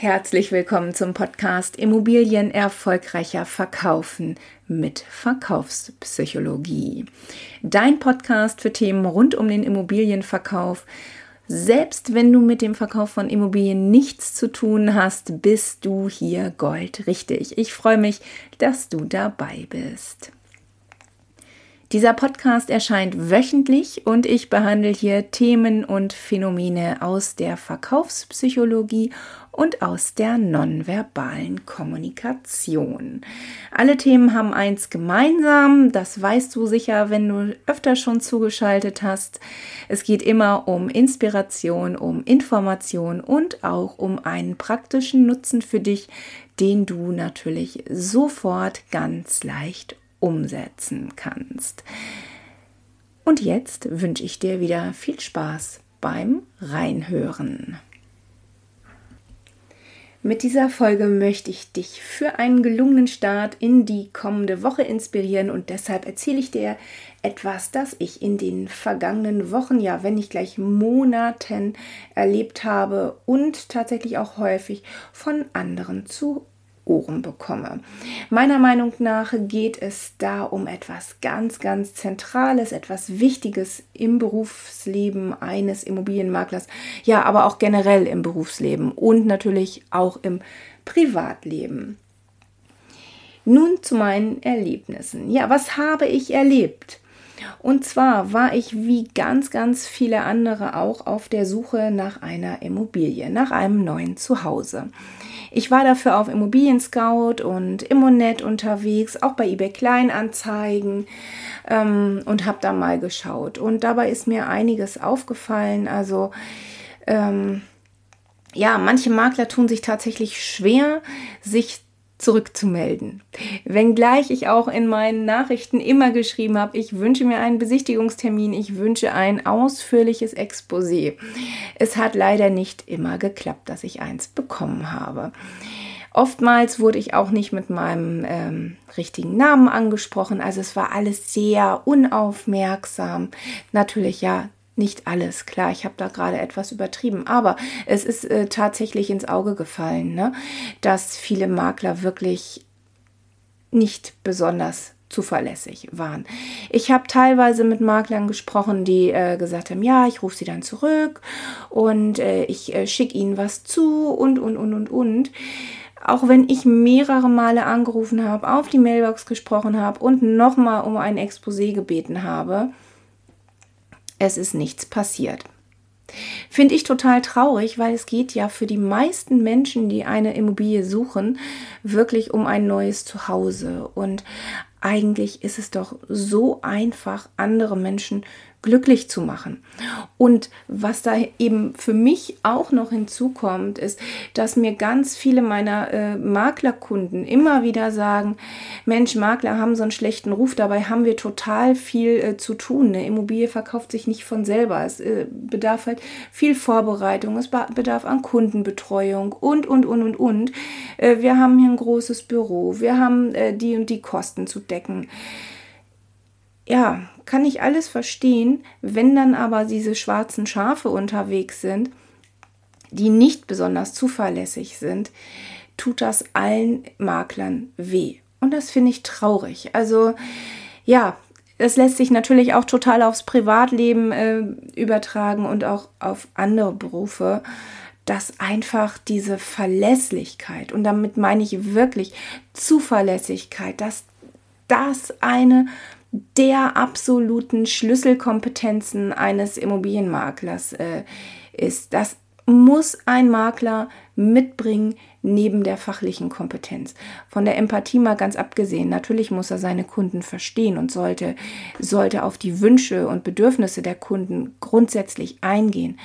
Herzlich willkommen zum Podcast Immobilien erfolgreicher verkaufen mit Verkaufspsychologie. Dein Podcast für Themen rund um den Immobilienverkauf. Selbst wenn du mit dem Verkauf von Immobilien nichts zu tun hast, bist du hier goldrichtig. Ich freue mich, dass du dabei bist. Dieser Podcast erscheint wöchentlich und ich behandle hier Themen und Phänomene aus der Verkaufspsychologie und aus der nonverbalen Kommunikation. Alle Themen haben eins gemeinsam, das weißt du sicher, wenn du öfter schon zugeschaltet hast. Es geht immer um Inspiration, um Information und auch um einen praktischen Nutzen für dich, den du natürlich sofort ganz leicht umsetzen kannst. Und jetzt wünsche ich dir wieder viel Spaß beim Reinhören. Mit dieser Folge möchte ich dich für einen gelungenen Start in die kommende Woche inspirieren und deshalb erzähle ich dir etwas, das ich in den vergangenen Wochen, ja, wenn nicht gleich Monaten erlebt habe und tatsächlich auch häufig von anderen zu Ohren bekomme. Meiner Meinung nach geht es da um etwas ganz, ganz Zentrales, etwas Wichtiges im Berufsleben eines Immobilienmaklers, ja, aber auch generell im Berufsleben und natürlich auch im Privatleben. Nun zu meinen Erlebnissen. Ja, was habe ich erlebt? Und zwar war ich wie ganz, ganz viele andere auch auf der Suche nach einer Immobilie, nach einem neuen Zuhause. Ich war dafür auf Immobilien Scout und Immonet unterwegs, auch bei eBay Kleinanzeigen ähm, und habe da mal geschaut. Und dabei ist mir einiges aufgefallen. Also ähm, ja, manche Makler tun sich tatsächlich schwer, sich zurückzumelden. Wenngleich ich auch in meinen Nachrichten immer geschrieben habe, ich wünsche mir einen Besichtigungstermin, ich wünsche ein ausführliches Exposé. Es hat leider nicht immer geklappt, dass ich eins bekommen habe. Oftmals wurde ich auch nicht mit meinem ähm, richtigen Namen angesprochen, also es war alles sehr unaufmerksam. Natürlich ja nicht alles, klar, ich habe da gerade etwas übertrieben, aber es ist äh, tatsächlich ins Auge gefallen, ne, dass viele Makler wirklich nicht besonders zuverlässig waren. Ich habe teilweise mit Maklern gesprochen, die äh, gesagt haben, ja, ich rufe sie dann zurück und äh, ich äh, schicke ihnen was zu und, und, und, und, und. Auch wenn ich mehrere Male angerufen habe, auf die Mailbox gesprochen habe und nochmal um ein Exposé gebeten habe, es ist nichts passiert. Finde ich total traurig, weil es geht ja für die meisten Menschen, die eine Immobilie suchen, wirklich um ein neues Zuhause. Und eigentlich ist es doch so einfach, andere Menschen glücklich zu machen. Und was da eben für mich auch noch hinzukommt, ist, dass mir ganz viele meiner äh, Maklerkunden immer wieder sagen, Mensch, Makler haben so einen schlechten Ruf, dabei haben wir total viel äh, zu tun. Eine Immobilie verkauft sich nicht von selber. Es äh, bedarf halt viel Vorbereitung, es bedarf an Kundenbetreuung und, und, und, und, und. Äh, wir haben hier ein großes Büro, wir haben äh, die und die Kosten zu decken ja, kann ich alles verstehen, wenn dann aber diese schwarzen Schafe unterwegs sind, die nicht besonders zuverlässig sind, tut das allen Maklern weh. Und das finde ich traurig. Also ja, das lässt sich natürlich auch total aufs Privatleben äh, übertragen und auch auf andere Berufe, dass einfach diese Verlässlichkeit, und damit meine ich wirklich Zuverlässigkeit, dass das eine der absoluten Schlüsselkompetenzen eines Immobilienmaklers äh, ist. Das muss ein Makler mitbringen neben der fachlichen Kompetenz. Von der Empathie mal ganz abgesehen. Natürlich muss er seine Kunden verstehen und sollte, sollte auf die Wünsche und Bedürfnisse der Kunden grundsätzlich eingehen.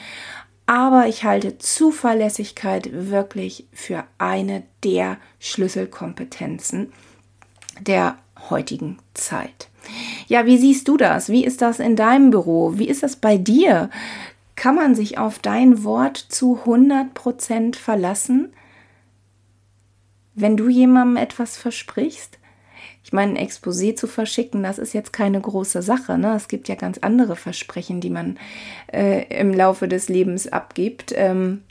Aber ich halte Zuverlässigkeit wirklich für eine der Schlüsselkompetenzen der heutigen Zeit. Ja, wie siehst du das? Wie ist das in deinem Büro? Wie ist das bei dir? Kann man sich auf dein Wort zu 100% verlassen, wenn du jemandem etwas versprichst? Ich meine, ein Exposé zu verschicken, das ist jetzt keine große Sache. Ne? Es gibt ja ganz andere Versprechen, die man äh, im Laufe des Lebens abgibt. Ähm,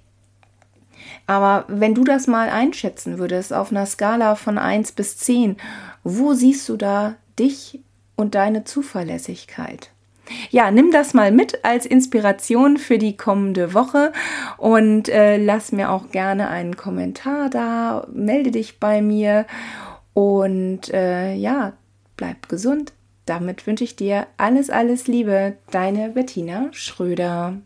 Aber wenn du das mal einschätzen würdest auf einer Skala von 1 bis 10, wo siehst du da dich und deine Zuverlässigkeit? Ja, nimm das mal mit als Inspiration für die kommende Woche und äh, lass mir auch gerne einen Kommentar da, melde dich bei mir und äh, ja, bleib gesund. Damit wünsche ich dir alles, alles Liebe. Deine Bettina Schröder.